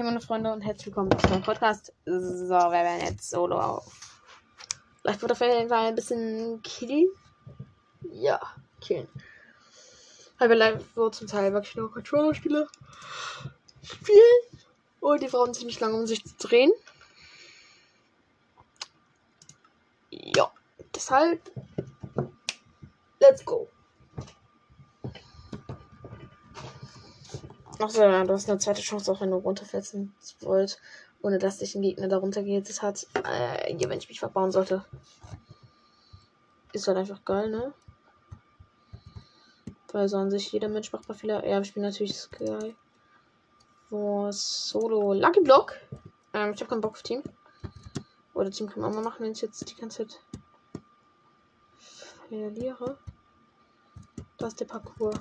Hey meine Freunde und herzlich willkommen zu meinem Podcast. So, wir werden jetzt solo auf. Vielleicht wird auf jeden Fall ein bisschen killen. Ja, killen. Weil wir live wo zum Teil wirklich nur Controller-Spiele spielen. Und die brauchen ziemlich lange, um sich zu drehen. Ja, deshalb. Let's go. Achso, ja, du hast eine zweite Chance, auch wenn du runterfällst wollt, ohne dass dich ein Gegner darunter gehittet hat. Äh, wenn ich mich verbauen sollte. Ist halt einfach geil, ne? Weil so an sich jeder Mensch macht mal Fehler. Ja, ich bin natürlich Sky. Wo Solo Lucky Block. Ähm, ich habe keinen Bock auf Team. Oder Team kann man mal machen, wenn ich jetzt die ganze Zeit verliere. Da ist der Parcours.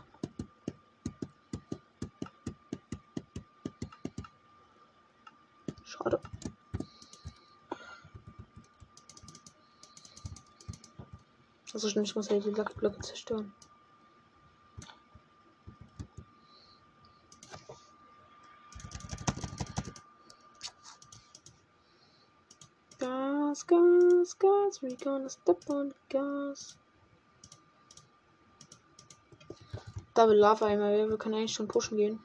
Also stimmt, ich muss ja die Blöcke zerstören. Gas, gas, gas, we gonna step on gas. Double Lava einmal, wir können eigentlich schon pushen gehen.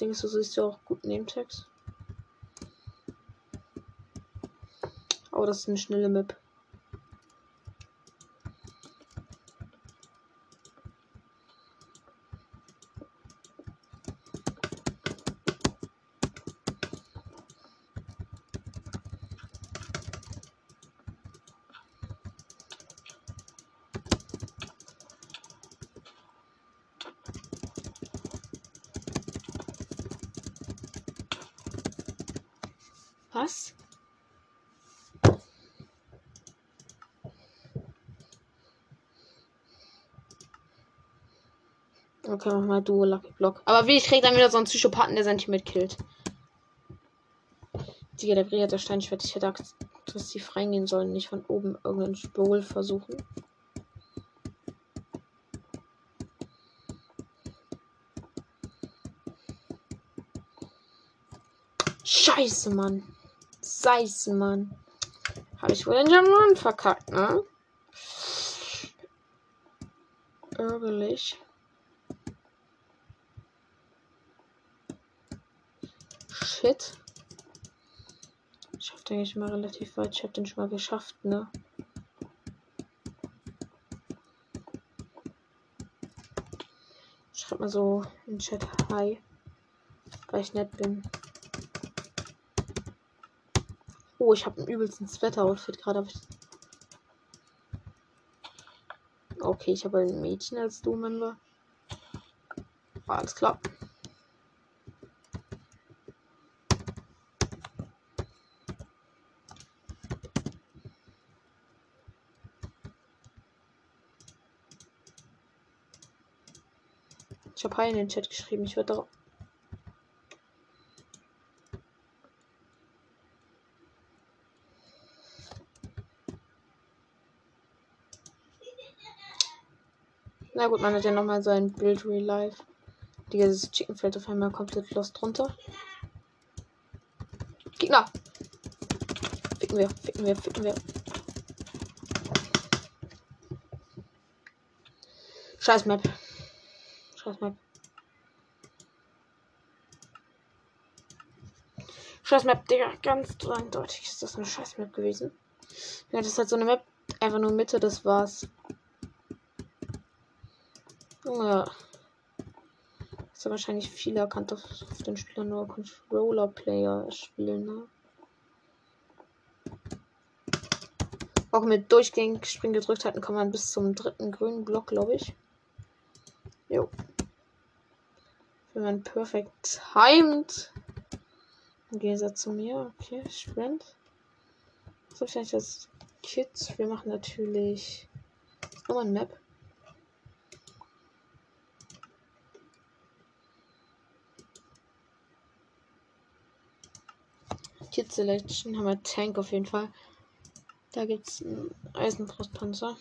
Ding ist, du siehst ja auch gut Name-Tags. Aber das ist eine schnelle Map. Was? Okay, mach mal Duo Lucky Block. Aber wie, ich krieg dann wieder so einen Psychopathen, der sein Team killt. Digga, der Brie der Stein. Ich hätte die freigehen sollen, nicht von oben irgendeinen Spol versuchen. Scheiße, Mann. Scheiße, Mann. Habe ich wohl den Jamon verkackt, ne? Ärgerlich. Shit. Ich hab den schon mal relativ weit. Ich hab den schon mal geschafft, ne? Schreib mal so in Chat Hi. Weil ich nett bin. Oh, ich habe ein übelsten Sweater-Outfit gerade. Okay, ich habe ein Mädchen als Du-Member. Alles klar. Habe Hi in den Chat geschrieben. Ich werde darauf. Na gut, man hat ja nochmal so ein Bild Real Life. Dieses Chicken fällt auf einmal komplett lost runter. Gegner! Ficken wir, ficken wir, ficken wir. Scheiß Map. Scheiß Map. Scheiß Map, Digga. Ganz eindeutig ist das eine Scheiß Map gewesen. Ja, das ist halt so eine Map. Einfach nur Mitte, das war's. Ja. Ist ja wahrscheinlich viel erkannt, dass auf den Spieler nur Controller-Player spielen, ne? Auch mit durchgängig Spring gedrückt hatten, kann man bis zum dritten grünen Block, glaube ich. Jo. Wenn man perfekt timed. Im Gegensatz zu mir. Okay, Sprint. So vielleicht das Kids. Wir machen natürlich nochmal ein Map. Kit Selection haben wir Tank auf jeden Fall. Da gibt es einen Eisenbrustpanzer.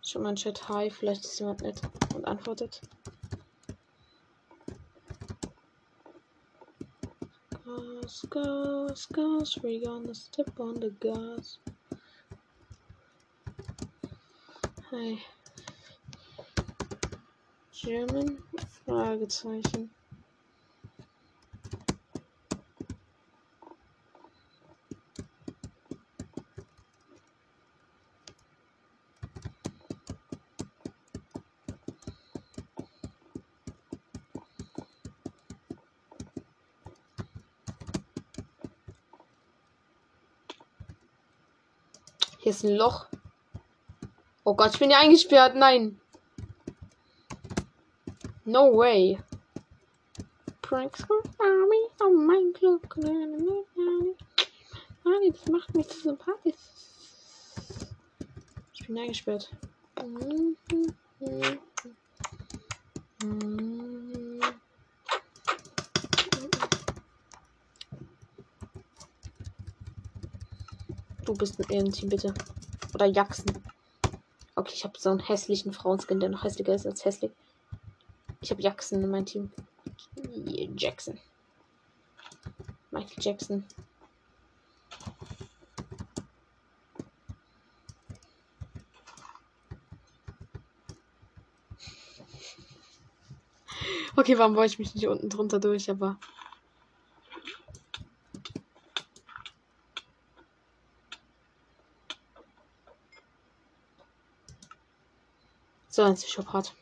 Schon mal ein Chat Hi, vielleicht ist jemand nett und antwortet. Gas, gas, gas, we're gonna step on the gas. Hi. German? Ah, Fragezeichen. Hier ist ein Loch. Oh Gott, ich bin ja eingesperrt. Nein. No way. Pranks Army oh mein Glück. Mann, das macht mich zu sympathisch. Ich bin eingesperrt. Du bist ein Ehrenteam, bitte. Oder Jackson. Okay, ich habe so einen hässlichen Frauenskin, der noch hässlicher ist als hässlich. Ich habe Jackson in meinem Team. Jackson. Michael Jackson. Okay, warum wollte ich mich nicht unten drunter durch, aber. So, ein Psychopath.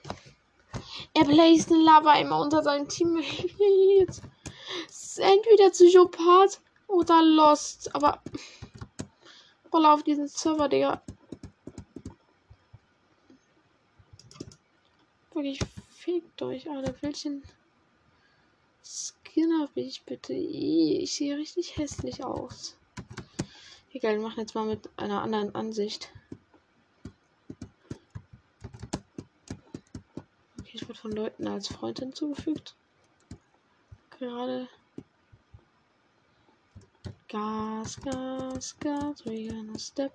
Er bläst eine Lava immer unter seinen Teammates. Entweder Psychopath oder Lost. Aber. Roller auf diesen Server, Digga. Wirklich, fickt euch alle. Welchen Skin habe ich bitte? Ich sehe richtig hässlich aus. Egal, wir machen jetzt mal mit einer anderen Ansicht. wird von Leuten als Freund hinzugefügt. Gerade. Gas, Gas, Gas, we gonna step.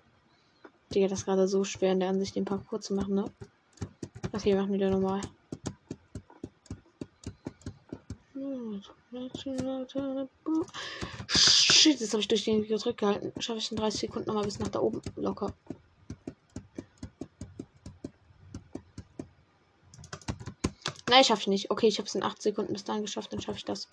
Digga, das ist gerade so schwer in der Ansicht, den Parcours zu machen, ne? Okay, wir machen wieder normal. Shit, jetzt habe ich durch den gedrückt gehalten. Schaffe ich in 30 Sekunden nochmal bis nach da oben. Locker. Nein, schaffe ich nicht. Okay, ich habe es in 8 Sekunden bis dahin geschafft, dann schaffe ich das.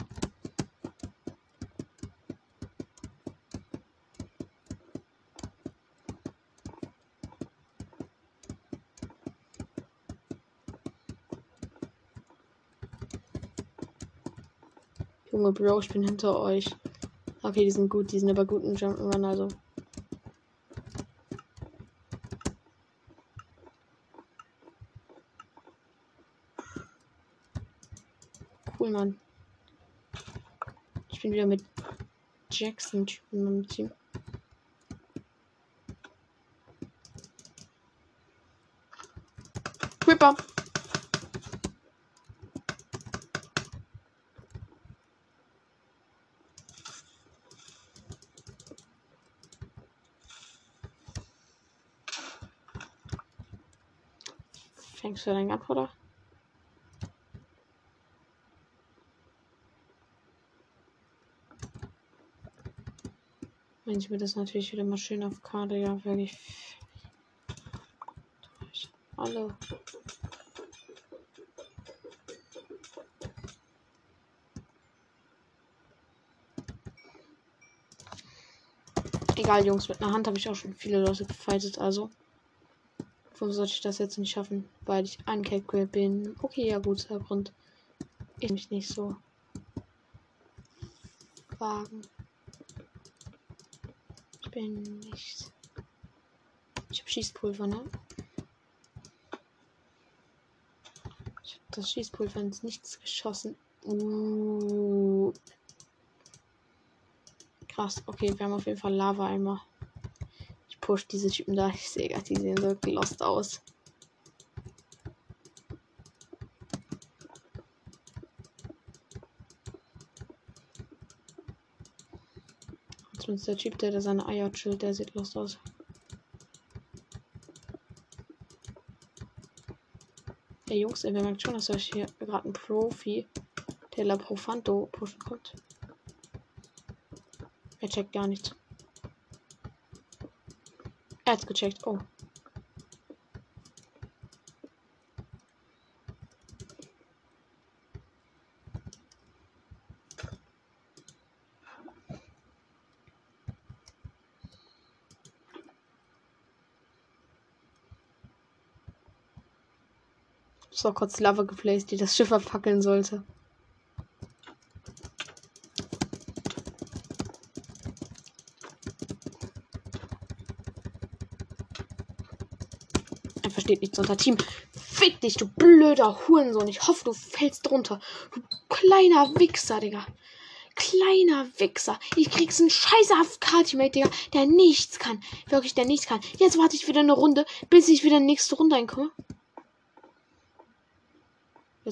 Junge Bro, ich bin hinter euch. Okay, die sind gut, die sind aber gut im Jump'n'Run, also. Mann. Ich bin wieder mit Jackson-Typen meinem Team. Creeper. Fängst du deinen ab, oder? Wenn ich mir das natürlich wieder mal schön auf Karte, ja, wirklich. Alle. Egal, Jungs, mit einer Hand habe ich auch schon viele Leute gefightet, also. Warum sollte ich das jetzt nicht schaffen? Weil ich angecackt bin. Okay, ja gut, Herr Grund. Ich mich nicht so wagen bin nicht. Ich habe Schießpulver, ne? Ich habe das Schießpulver ins Nichts geschossen. Uh. Krass. Okay, wir haben auf jeden Fall Lava-Eimer. Ich push diese Typen da. Ich sehe gerade, die sehen so gelost aus. Zumindest der Typ, der, der seine Eier chillt, der sieht los aus. Der Jungs, ey, wer merkt schon, dass euch hier gerade ein Profi, der La Profanto pushen kommt. Er checkt gar nichts. Er hat's gecheckt. Oh. So kurz Lava geplaced, die das Schiff abfackeln sollte. Er versteht nichts unter Team. Fick dich, du blöder Hurensohn. Ich hoffe, du fällst drunter. Du kleiner Wichser, Digga. Kleiner Wichser. Ich krieg's einen scheiß AFK-Teammate, Digga, der nichts kann. Wirklich, der nichts kann. Jetzt warte ich wieder eine Runde, bis ich wieder in die nächste Runde reinkomme.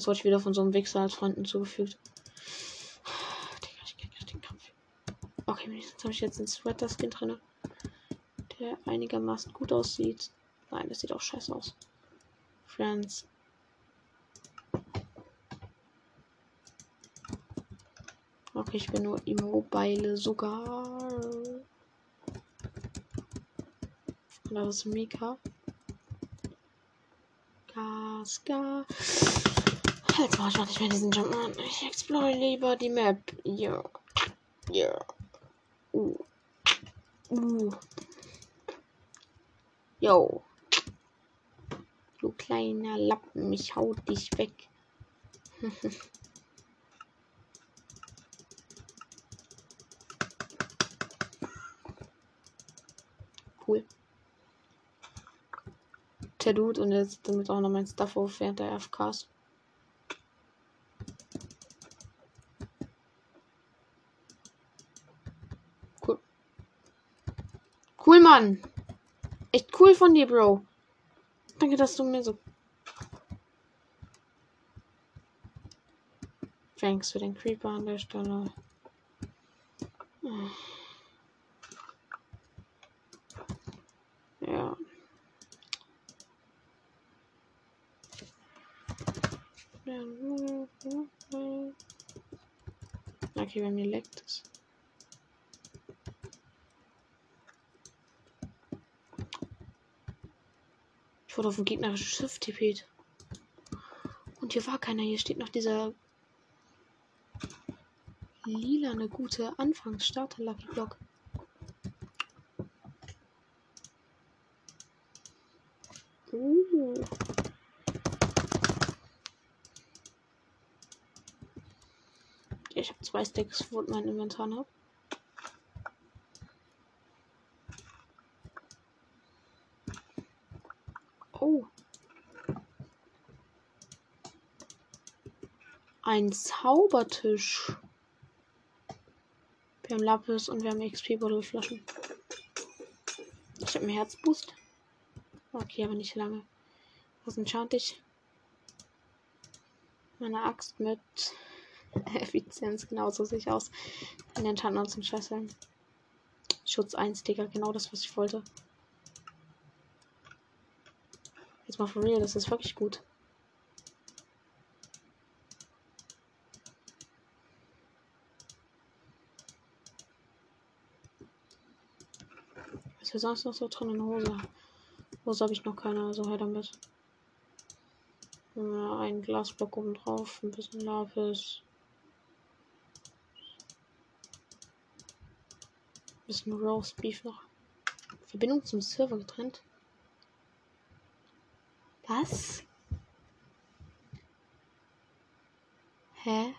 Jetzt wurde ich wieder von so einem Wichser als Freunden zugefügt. Digga, ich krieg den Kampf. Okay, jetzt habe ich jetzt einen Sweater-Skin drin. Der einigermaßen gut aussieht. Nein, das sieht auch scheiße aus. Friends. Okay, ich bin nur immobile sogar. Das ist Mika. Gas, Gas. Jetzt mache ich mal nicht mehr diesen Jump an. Ich explore lieber die Map. Ja. Ja. Uh. Uh. Yo. Du kleiner Lappen, ich hau dich weg. cool. Der Dude und jetzt damit auch noch mein Stuff auf während der FKs. Cool. Cool, Mann. Echt cool von dir, Bro. Danke, dass du mir so. Thanks für den Creeper an der Stelle. Ja. Okay, bei mir leckt es. Wurde auf ein gegnerisches Schiff tippet. Und hier war keiner. Hier steht noch dieser lila eine gute Anfangsstarter Lucky Block. Uh. Ich habe zwei Stacks, wo mein Inventar habe. Oh. Ein Zaubertisch. Wir haben Lapis und wir haben XP-Bottleflaschen. Ich habe einen Herzboost. Okay, aber nicht lange. Was enchant ich? Meine Axt mit Effizienz, genauso sehe ich aus. Den Enchantment zum Scheißeln. Schutz 1, Digga, genau das, was ich wollte. Jetzt mal for real, das ist wirklich gut. Ist sonst noch so drin in Hose? Hose habe ich noch keine, also her damit. Ja, ein Glasblock oben drauf, ein bisschen Lapis. Bisschen Roast Beef noch. Verbindung zum Server getrennt. Was? Hä?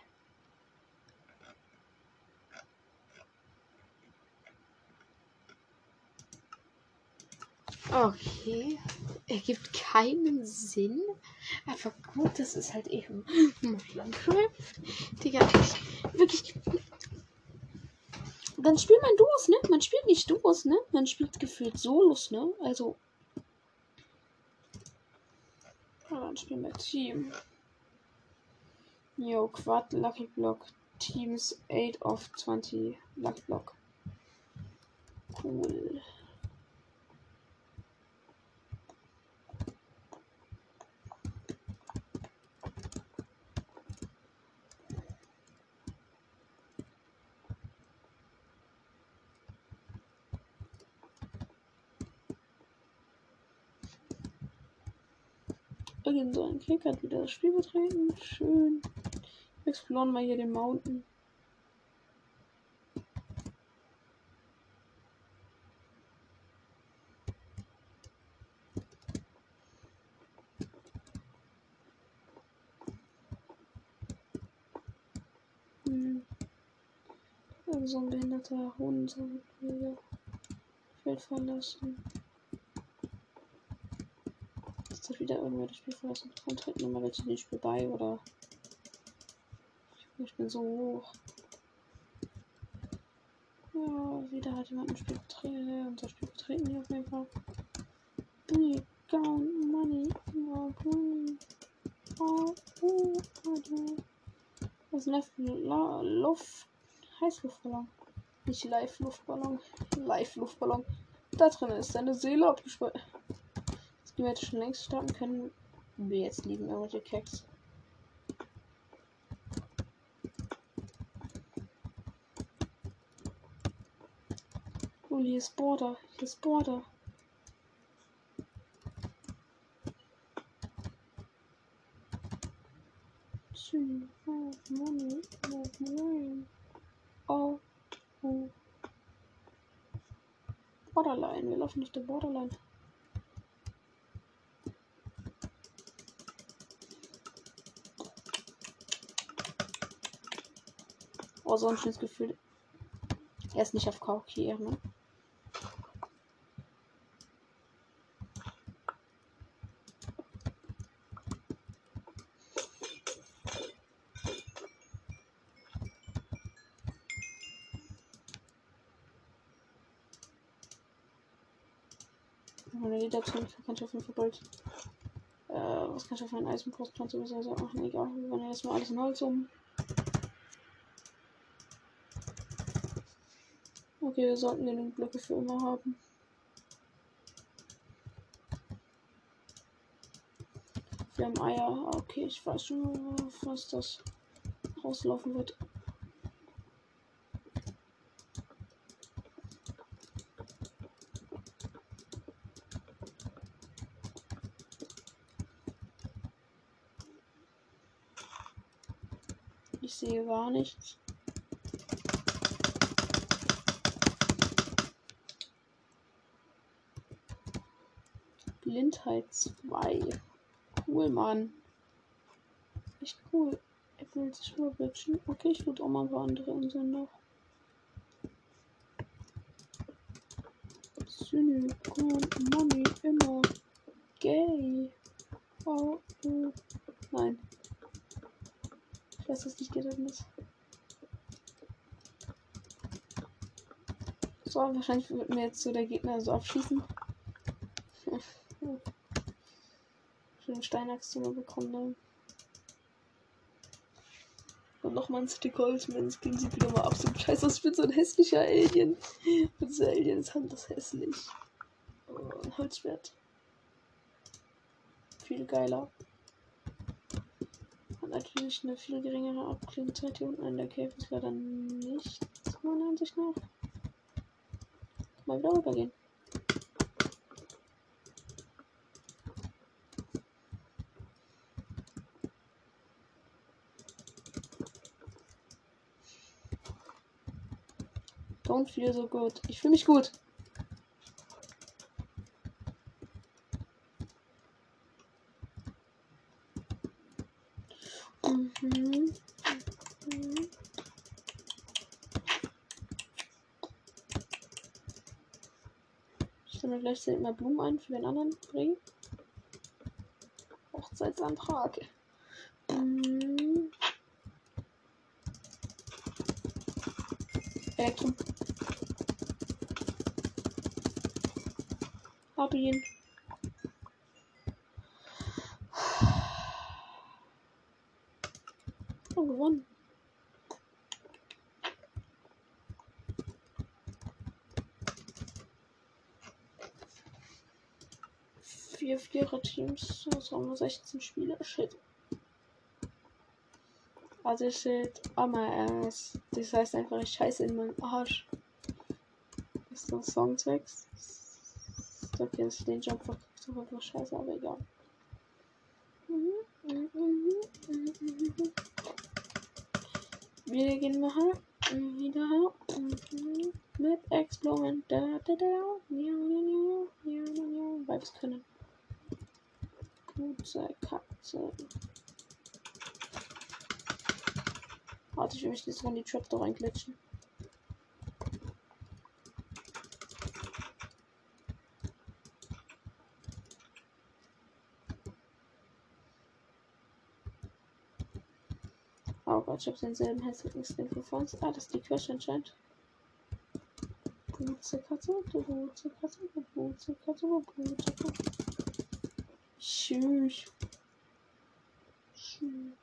Okay. Ergibt keinen Sinn. Aber gut, das ist halt eben Minecraft. Digga, ich, wirklich. Dann spielt man Duos, ne? Man spielt nicht Duos, ne? Man spielt gefühlt Solos, ne? Also. Dann spielen wir Team. Yo, Quad, Lucky Block. Teams 8 of 20 Lucky Block. Cool. Irgend so ein Kick hat wieder das Spiel betreten. Schön. Exploren mal hier den Mountain. Hm. So ein behinderter Hund soll wieder Feld verlassen. Das irgendwer das Spiel verlassen? Komm, treten mal welche nicht Spiel bei oder. Ich bin so hoch. Ja, wieder hat jemand ein Spiel betreten. Unser Spiel betreten hier auf jeden Fall. Big down money. Oh, oh, oh, Was ist denn Luft? Heißluftballon. Nicht Live-Luftballon. Live-Luftballon. Da drin ist seine Seele abgespeichert. Die wir jetzt schon längst starten können. Wir jetzt lieben irgendwelche Keks. Oh, hier ist Border. Hier ist Border. Oh, oh. Borderline. Wir laufen nicht der Borderline. Oh, so ein schönes Gefühl. Er ist nicht auf KOK, ne? Meine Lederzone kann ich auf jeden Fall bald. Äh, was kann ich auf meinen Eisenpostplan sowieso machen? Egal, wir wollen jetzt mal alles in Holz um. Okay, wir sollten genug Blöcke für immer haben. Wir haben Eier. Ah, okay, ich weiß schon, was das rauslaufen wird. Ich sehe gar nichts. Blindheit 2. Cool, Mann. Echt cool. Er will sich überwitschen. Okay, ich würde auch mal ein paar andere Inseln noch. Silikon, Money, immer gay. Oh, oh. Nein. Ich weiß, dass nicht gerettet ist. So, wahrscheinlich wird mir jetzt so der Gegner so abschießen. Schönen Steinachs bekommen. Ne? Und nochmal ein Stick Holzman Skin sieht wieder mal absolut scheiße aus. Ich bin so ein hässlicher Alien. Diese Aliens haben das hässlich. Oh, ein Holzschwert. Viel geiler. Hat natürlich eine viel geringere Abklingzeit hier unten in der Cave. Ist leider nicht meiner Ansicht nach. Mal wieder rübergehen. Don't feel so good. Ich fühle mich gut. Mhm. Mhm. Ich sammle gleich mal Blumen ein für den anderen Ring. Hochzeitsantrag. Elektrum. Hab ihn. Oh, gewonnen. Vier Vierer-Teams, das haben wir 16 Spieler. Shit. Also shit, oh my ass. Das heißt einfach, ich scheiße in meinen Arsch. ist so ein Songtext? Okay, dass ich den Jump verkackt habe, war scheiße, aber egal. Wir gehen mal wieder mit Exploren. Da, da, da. Weil wir es können. Gute Katze. Warte, ich will mich jetzt in die Trap da reinglitschen. Oh Gott, ich habe denselben hässlichen Skin wie vorhin. Ah, das ist die Quest anscheinend. Booze Katze, Booze Katze, Booze Katze, Booze Katze. Tschüss. Tschüss.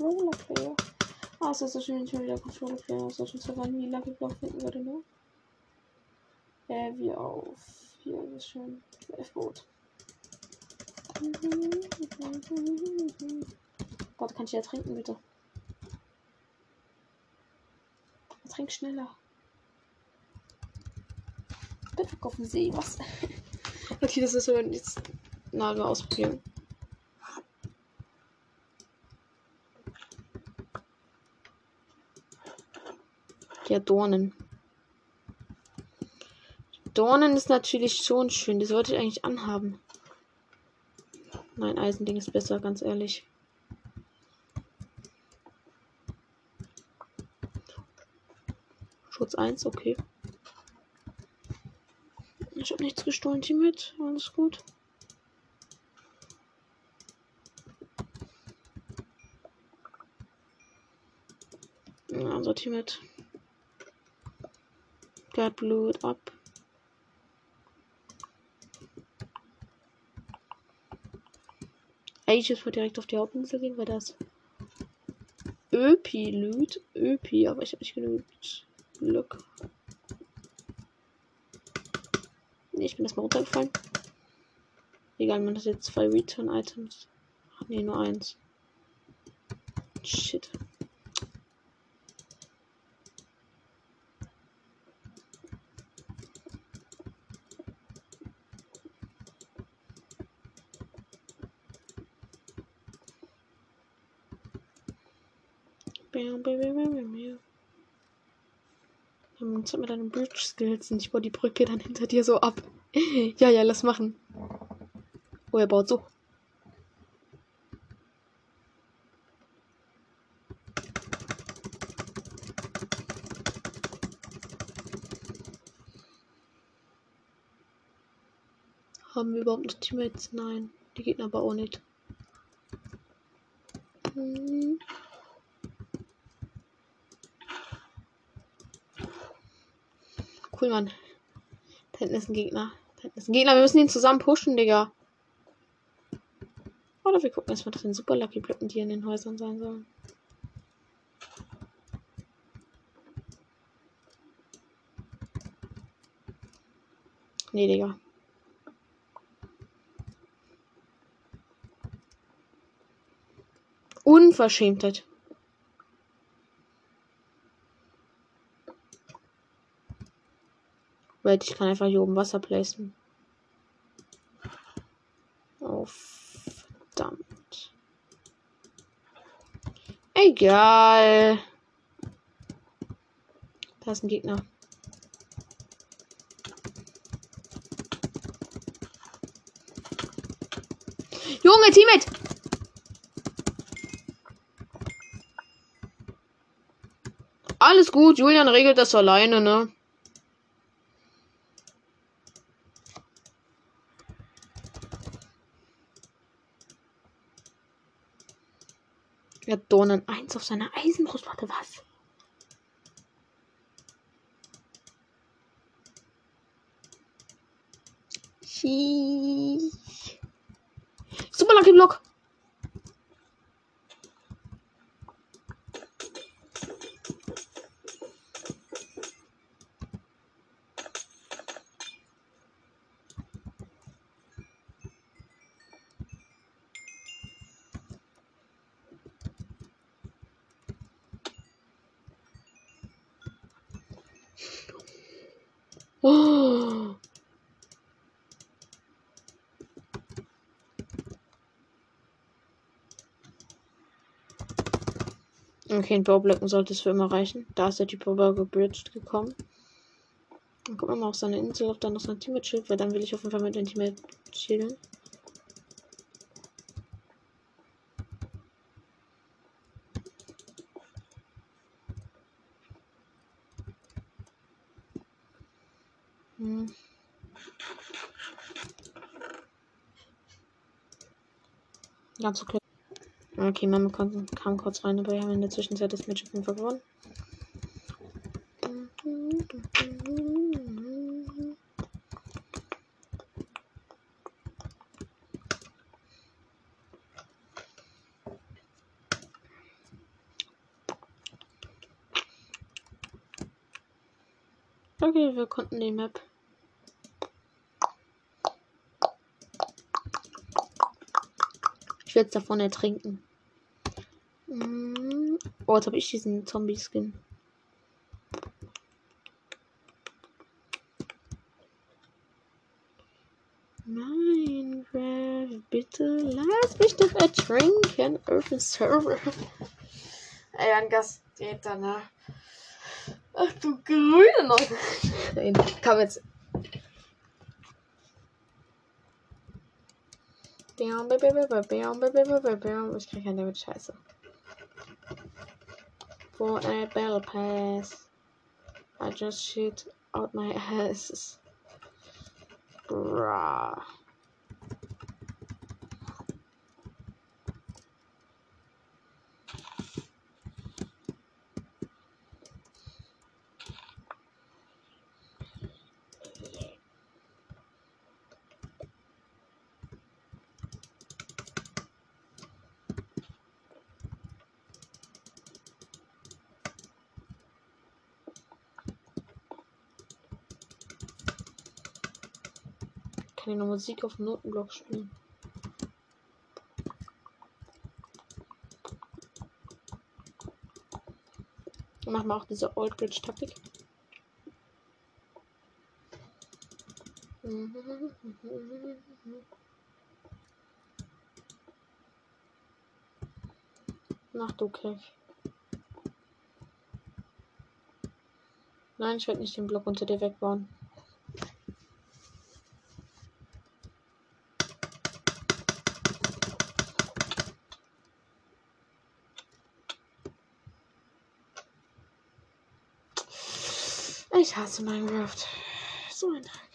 Controller Player. Ah, es ist so schön, schon wieder Controller Player. Es ist schon so wie Lucky Block finden würde, ne? Äh, wie auf. Hier ist schön. F-Boot. Warte, kann ich ja trinken, bitte? Trink schneller. Bitte auf dem See, was? okay, das ist so jetzt Nagel ausprobieren. Ja, Dornen. Dornen ist natürlich schon schön. Das sollte ich eigentlich anhaben. Nein, Eisending ist besser, ganz ehrlich. Schutz 1, okay. Ich habe nichts gestohlen, Team mit. Alles gut. Ja, unser Mit. Got Blut ab. Eigentlich wird direkt auf die Hauptinsel gehen, weil das Öpi lüt. Öpi, aber ich habe nicht genügend Glück. Nee, ich bin erstmal runtergefallen. Egal, man hat jetzt zwei Return-Items. Nee, nur eins. Shit. Jetzt hat mir deine Bridge Skills und ich baue die Brücke dann hinter dir so ab. ja, ja, lass machen. Oh, er baut so. Haben wir überhaupt noch Teammates? Nein. Die Gegner aber auch nicht. Hm. Cool, Mann. Da hinten ist ein Gegner. Da hinten ist ein Gegner. Wir müssen ihn zusammen pushen, Digga. Oder wir gucken erstmal nach den Super Lucky Blöcken, die in den Häusern sein sollen. Nee, Digga. Unverschämtheit. Wait, ich kann einfach hier oben Wasser placen. Oh, verdammt. Egal. Da ist ein Gegner. Junge, Teammate! Alles gut, Julian regelt das alleine, ne? Er hat 1 auf seiner Eisenbrustplatte. Was? Super Lucky Block. Okay, in Baublöcken sollte es für immer reichen. Da ist der Typ aber gebridged gekommen. Dann gucken wir mal auf seine Insel, ob da noch sein Teammate chillt, weil dann will ich auf jeden Fall mit dem Teammate chillen. Hm. Ganz so klar. Okay, Mama kam, kurz rein, aber wir haben in der Zwischenzeit das Match auf jeden Fall gewonnen. Okay, wir konnten die Map. Ich werde es davon ertrinken. Oh, jetzt habe ich diesen Zombie-Skin. Nein, Rev, bitte lass mich doch ertrinken auf dem Server. Ey, ein Gast geht danach. Ach du grüne Leute. Nein, komm jetzt. Ich krieg keinen Damage, scheiße. For a battle pass. I just shit out my ass. Bruh. Noch Musik auf Notenblock spielen. Machen wir auch diese Old Bridge Taktik. Mach du Kech. Nein, ich werde nicht den Block unter dir wegbauen. Ich hasse Minecraft. So ein Dreck.